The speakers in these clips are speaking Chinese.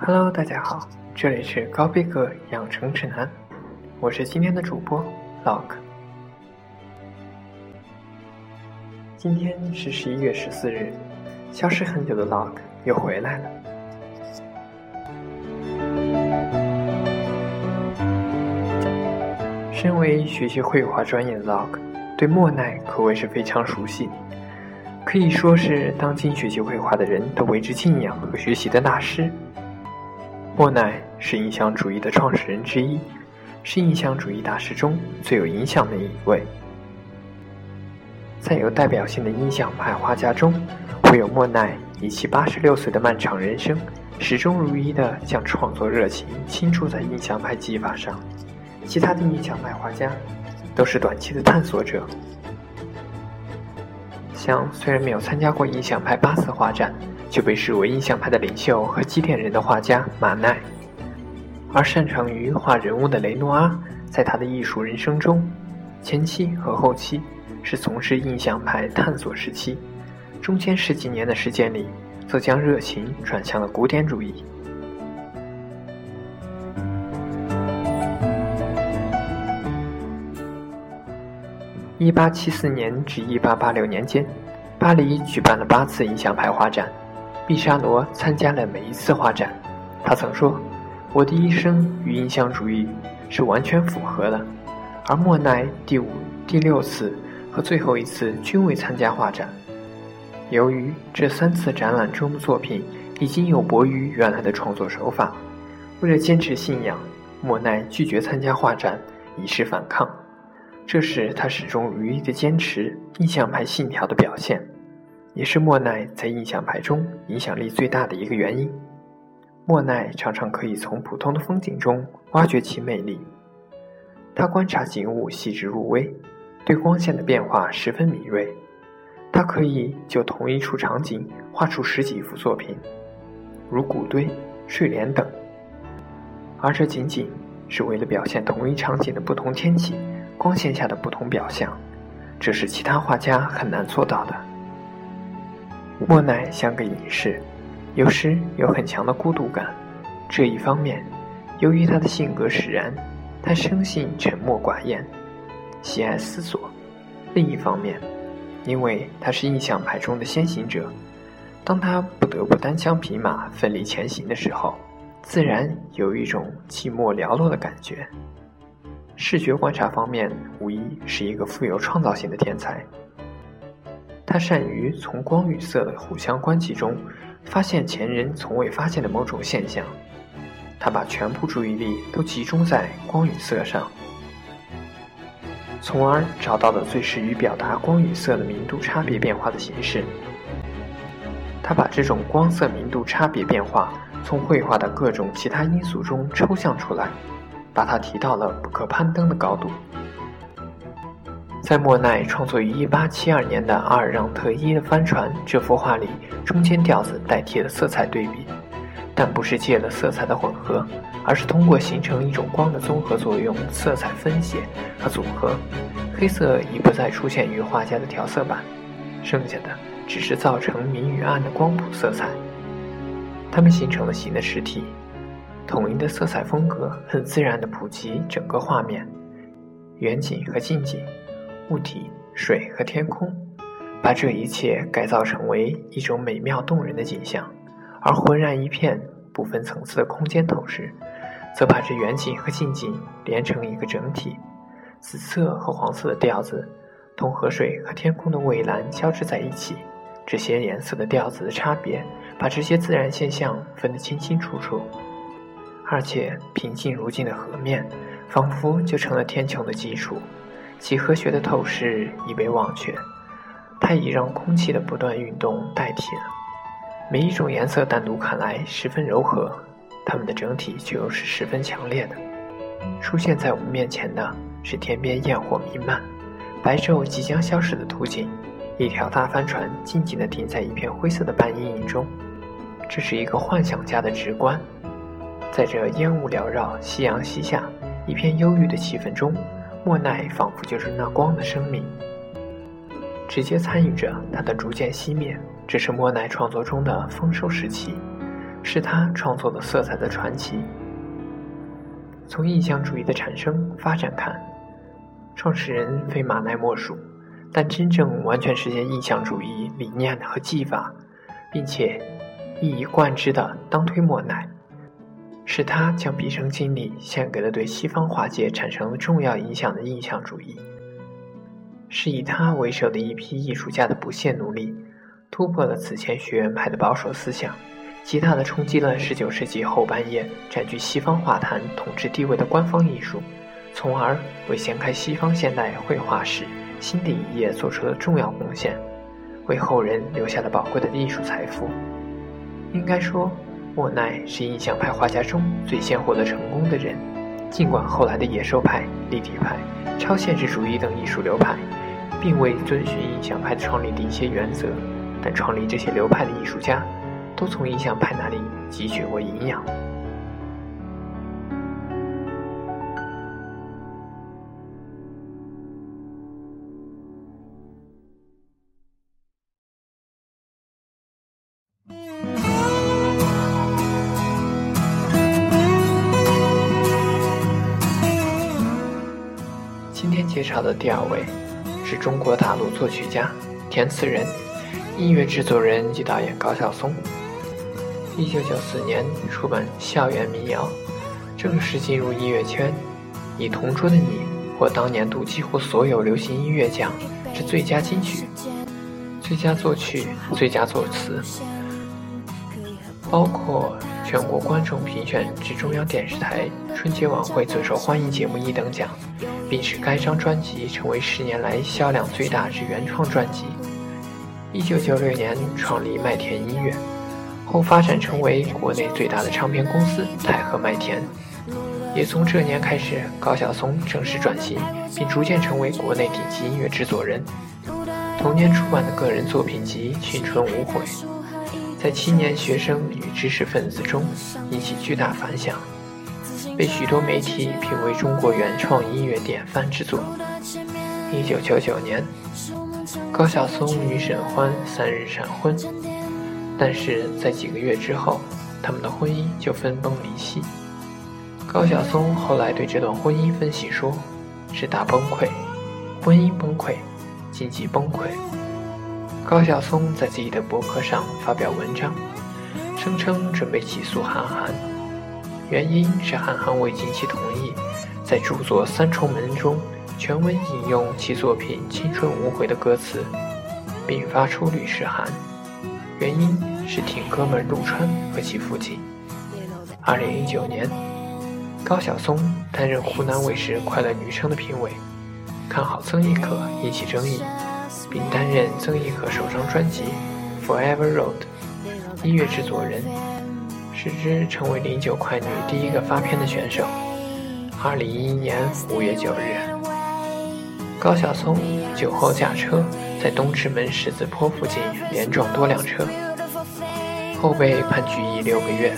Hello，大家好，这里是高逼格养成指南，我是今天的主播 Lock。今天是十一月十四日，消失很久的 Lock 又回来了。身为学习绘画专业的 Lock，对莫奈可谓是非常熟悉，可以说是当今学习绘画的人都为之敬仰和学习的大师。莫奈是印象主义的创始人之一，是印象主义大师中最有影响的一位。在有代表性的印象派画家中，唯有莫奈以其八十六岁的漫长人生，始终如一地将创作热情倾注在印象派技法上。其他的印象派画家都是短期的探索者，像虽然没有参加过印象派八次画展。就被视为印象派的领袖和基点人的画家马奈，而擅长于画人物的雷诺阿，在他的艺术人生中，前期和后期是从事印象派探索时期，中间十几年的时间里，则将热情转向了古典主义。一八七四年至一八八六年间，巴黎举办了八次印象派画展。毕沙罗参加了每一次画展，他曾说：“我的一生与印象主义是完全符合的。”而莫奈第五、第六次和最后一次均未参加画展。由于这三次展览中的作品已经有悖于原来的创作手法，为了坚持信仰，莫奈拒绝参加画展，以示反抗。这是他始终如一的坚持印象派信条的表现。也是莫奈在印象派中影响力最大的一个原因。莫奈常常可以从普通的风景中挖掘其魅力。他观察景物细致入微，对光线的变化十分敏锐。他可以就同一处场景画出十几幅作品，如谷堆、睡莲等。而这仅仅是为了表现同一场景的不同天气、光线下的不同表象，这是其他画家很难做到的。莫奈像个隐士，有时有很强的孤独感。这一方面，由于他的性格使然，他生性沉默寡言，喜爱思索；另一方面，因为他是印象派中的先行者，当他不得不单枪匹马奋力前行的时候，自然有一种寂寞寥落的感觉。视觉观察方面，无疑是一个富有创造性的天才。他善于从光与色的互相关系中，发现前人从未发现的某种现象。他把全部注意力都集中在光与色上，从而找到了最适于表达光与色的明度差别变化的形式。他把这种光色明度差别变化从绘画的各种其他因素中抽象出来，把它提到了不可攀登的高度。在莫奈创作于1872年的阿尔让特伊的帆船这幅画里，中间调子代替了色彩对比，但不是借了色彩的混合，而是通过形成一种光的综合作用，色彩分解和组合，黑色已不再出现于画家的调色板，剩下的只是造成明与暗的光谱色彩，它们形成了新的实体，统一的色彩风格很自然地普及整个画面，远景和近景。物体、水和天空，把这一切改造成为一种美妙动人的景象；而浑然一片、不分层次的空间透视，则把这远景和近景连成一个整体。紫色和黄色的调子同河水和天空的蔚蓝交织在一起，这些颜色的调子的差别，把这些自然现象分得清清楚楚。而且，平静如镜的河面，仿佛就成了天穹的基础。几何学的透视已被忘却，它已让空气的不断运动代替了。每一种颜色单独看来十分柔和，它们的整体却又是十分强烈的。出现在我们面前的是天边焰火弥漫、白昼即将消失的图景，一条大帆船静静地停在一片灰色的半阴影中。这是一个幻想家的直观。在这烟雾缭绕、夕阳西下、一片忧郁的气氛中，莫奈仿佛就是那光的生命，直接参与着它的逐渐熄灭。这是莫奈创作中的丰收时期，是他创作的色彩的传奇。从印象主义的产生发展看，创始人非马奈莫属，但真正完全实现印象主义理念和技法，并且一以贯之的当推莫奈。是他将毕生精力献给了对西方画界产生了重要影响的印象主义，是以他为首的一批艺术家的不懈努力，突破了此前学院派的保守思想，极大地冲击了19世纪后半叶占据西方画坛统治地位的官方艺术，从而为掀开西方现代绘画史新的一页做出了重要贡献，为后人留下了宝贵的艺术财富。应该说。莫奈是印象派画家中最先获得成功的人，尽管后来的野兽派、立体派、超现实主义等艺术流派，并未遵循印象派创立的一些原则，但创立这些流派的艺术家，都从印象派那里汲取过营养。第二位是中国大陆作曲家、填词人、音乐制作人及导演高晓松。一九九四年出版《校园民谣》，正式进入音乐圈，以《同桌的你》获当年度几乎所有流行音乐奖之最佳金曲、最佳作曲、最佳作词，包括全国观众评选之中央电视台春节晚会最受欢迎节目一等奖。并使该张专辑成为十年来销量最大之原创专辑。一九九六年创立麦田音乐，后发展成为国内最大的唱片公司太和麦田。也从这年开始，高晓松正式转型，并逐渐成为国内顶级音乐制作人。同年出版的个人作品集《青春无悔》，在青年学生与知识分子中引起巨大反响。被许多媒体评为中国原创音乐典范之作。一九九九年，高晓松与沈欢三日闪婚，但是在几个月之后，他们的婚姻就分崩离析。高晓松后来对这段婚姻分析说：“是大崩溃，婚姻崩溃，经济崩溃。”高晓松在自己的博客上发表文章，声称准备起诉韩寒。原因是韩寒未经其同意，在著作《三重门》中全文引用其作品《青春无悔》的歌词，并发出律师函。原因是挺哥们陆川和其父亲。二零一九年，高晓松担任湖南卫视《快乐女声》的评委，看好曾轶可引起争议，并担任曾轶可首张专辑《Forever Road》音乐制作人。使之成为零九快女第一个发片的选手。二零一一年五月九日，高晓松酒后驾车在东直门十字坡附近连撞多辆车，后被判拘役六个月，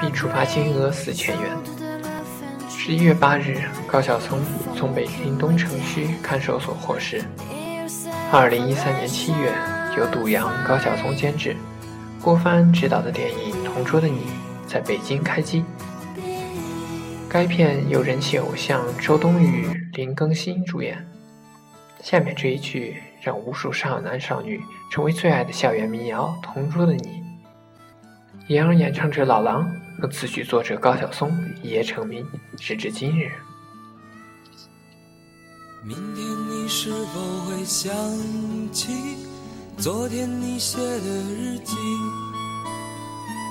并处罚金额四千元。十一月八日，高晓松从北京东城区看守所获释。二零一三年七月，由杜洋、高晓松监制，郭帆执导的电影。同桌的你在北京开机。该片由人气偶像周冬雨、林更新主演。下面这一句让无数少男少女成为最爱的校园民谣《同桌的你》，也让演唱者老狼和词曲作者高晓松一夜成名，时至今日。明天你是否会想起昨天你写的日记？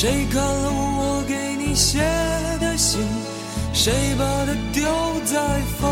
谁看了我给你写的信？谁把它丢在风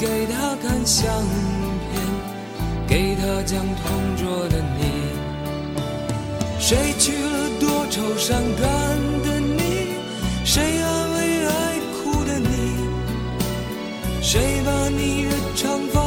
给他看相片，给他讲同桌的你。谁娶了多愁善感的你？谁安慰爱哭的你？谁把你的长发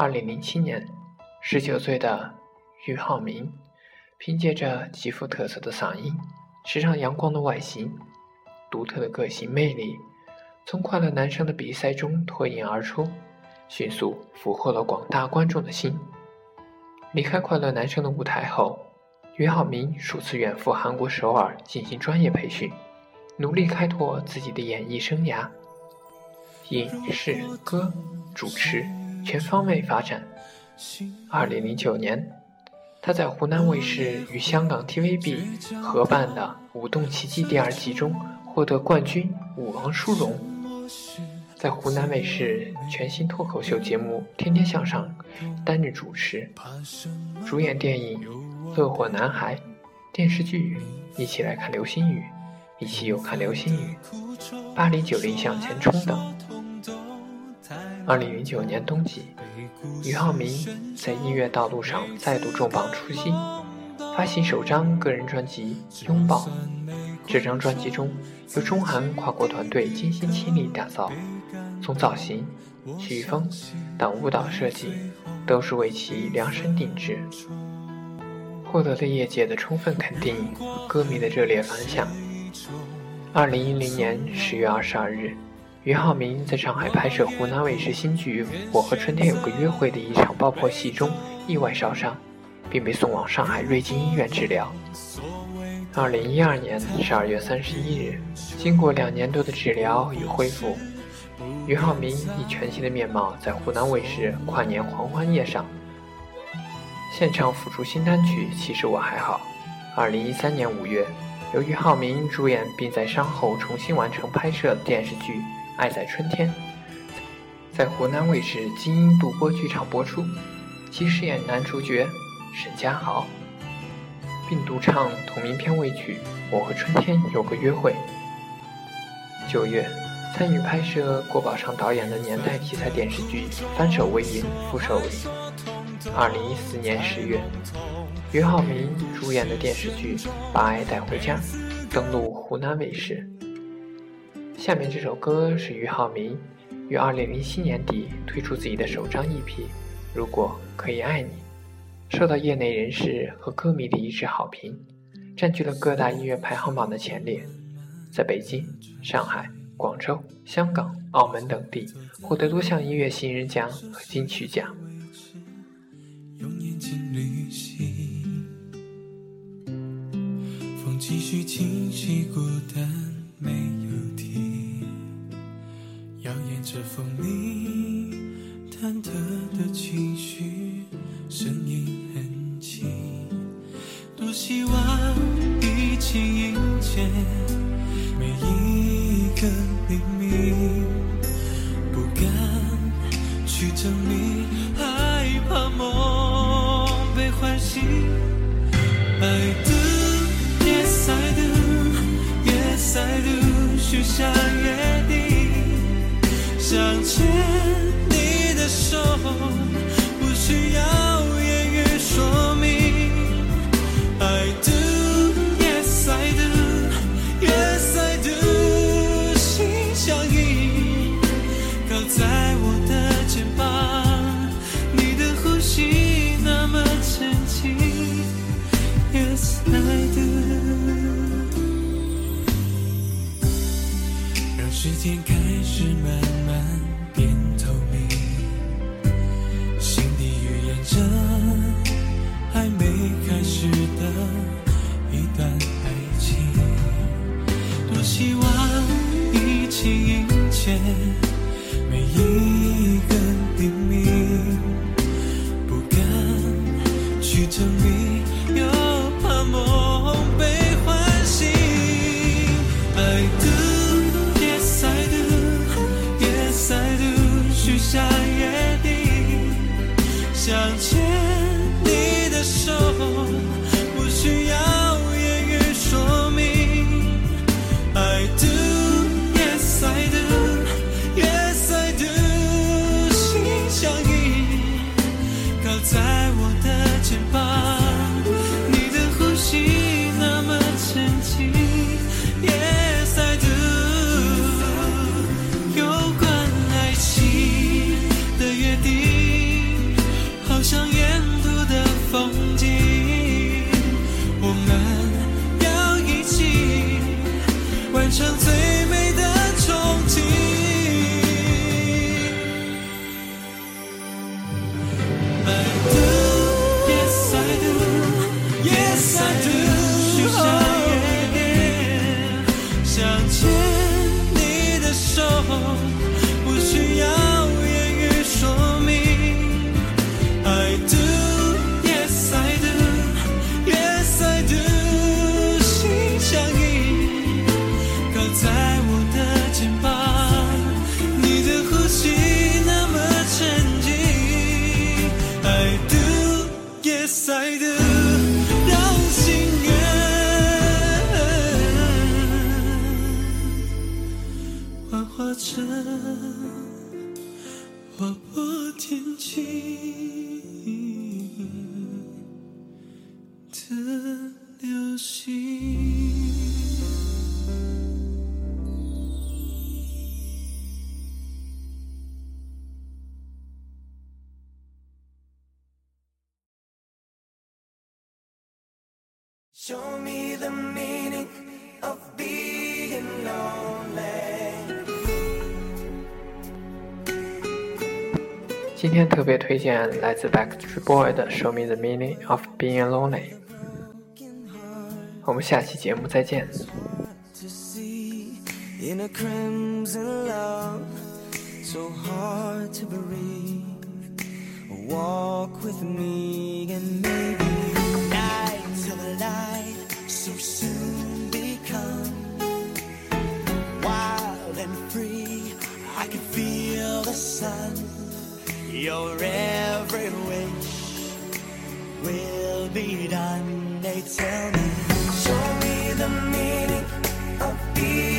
二零零七年，十九岁的俞灏明，凭借着极富特色的嗓音、时尚阳光的外形、独特的个性魅力，从《快乐男声》的比赛中脱颖而出，迅速俘获了广大观众的心。离开《快乐男声》的舞台后，俞灏明数次远赴韩国首尔进行专业培训，努力开拓自己的演艺生涯，影视歌、主持。全方位发展。二零零九年，他在湖南卫视与香港 TVB 合办的《舞动奇迹》第二季中获得冠军舞王殊荣，在湖南卫视全新脱口秀节目《天天向上》担任主持，主演电影《乐火男孩》，电视剧《一起来看流星雨》，一起又看流星雨，《巴黎九零向前冲》等。二零零九年冬季，俞灏明在音乐道路上再度重磅出击，发行首张个人专辑《拥抱》。这张专辑中由中韩跨国团队精心倾力打造，从造型、曲风到舞蹈设计，都是为其量身定制，获得了业界的充分肯定，歌迷的热烈反响。二零一零年十月二十二日。俞灏明在上海拍摄湖南卫视新剧《我和春天有个约会》的一场爆破戏中意外烧伤，并被送往上海瑞金医院治疗。二零一二年十二月三十一日，经过两年多的治疗与恢复，俞灏明以全新的面貌在湖南卫视跨年狂欢夜上现场复出新单曲《其实我还好》。二零一三年五月，由于浩明主演并在伤后重新完成拍摄电视剧《爱在春天》，在湖南卫视金鹰独播剧场播出，其饰演男主角沈佳豪，并独唱同名片尾曲《我和春天有个约会》。九月。参与拍摄郭宝昌导演的年代题材电视剧《翻手为云，覆手为雨》。二零一四年十月，俞灏明主演的电视剧《把爱带回家》登陆湖南卫视。下面这首歌是俞灏明于二零零七年底推出自己的首张 EP《如果可以爱你》，受到业内人士和歌迷的一致好评，占据了各大音乐排行榜的前列，在北京、上海。广州、香港、澳门等地获得多项音乐新人奖和金曲奖。用眼睛旅行，风继续清晰，孤单没有，摇曳着风铃，忐忑的情绪，声音很轻，多希望一起迎接每一。个黎明，不敢去证明，害怕梦被唤醒。爱的，Yes I do，Yes I do，许下，牵你的手，不需要言语说明。I do, yes I do, yes I do。心相印，靠在我的肩膀，你的呼吸那么沉静。Yes I do。让时间开始慢。每一个黎明化成划破天际天特别推荐来自 Backstreet Boy 的《Show Me the Meaning of Being Lonely》。我们下期节目再见。in a crimson love, so hard to breathe. Walk with me and maybe night to the light so soon become wild and free. I can feel the sun. Your every wish will be done. They tell me, show me the meaning of being.